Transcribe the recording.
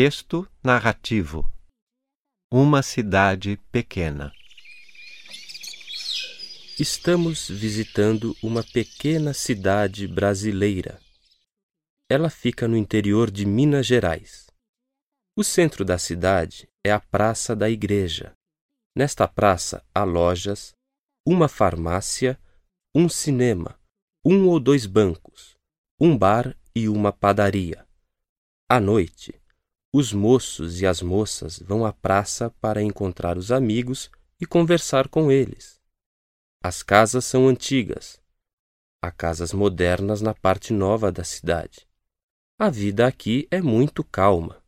Texto narrativo Uma cidade pequena. Estamos visitando uma pequena cidade brasileira. Ela fica no interior de Minas Gerais. O centro da cidade é a Praça da Igreja. Nesta praça há lojas, uma farmácia, um cinema, um ou dois bancos, um bar e uma padaria. À noite, os moços e as moças vão à praça para encontrar os amigos e conversar com eles. As casas são antigas. Há casas modernas na parte nova da cidade. A vida aqui é muito calma.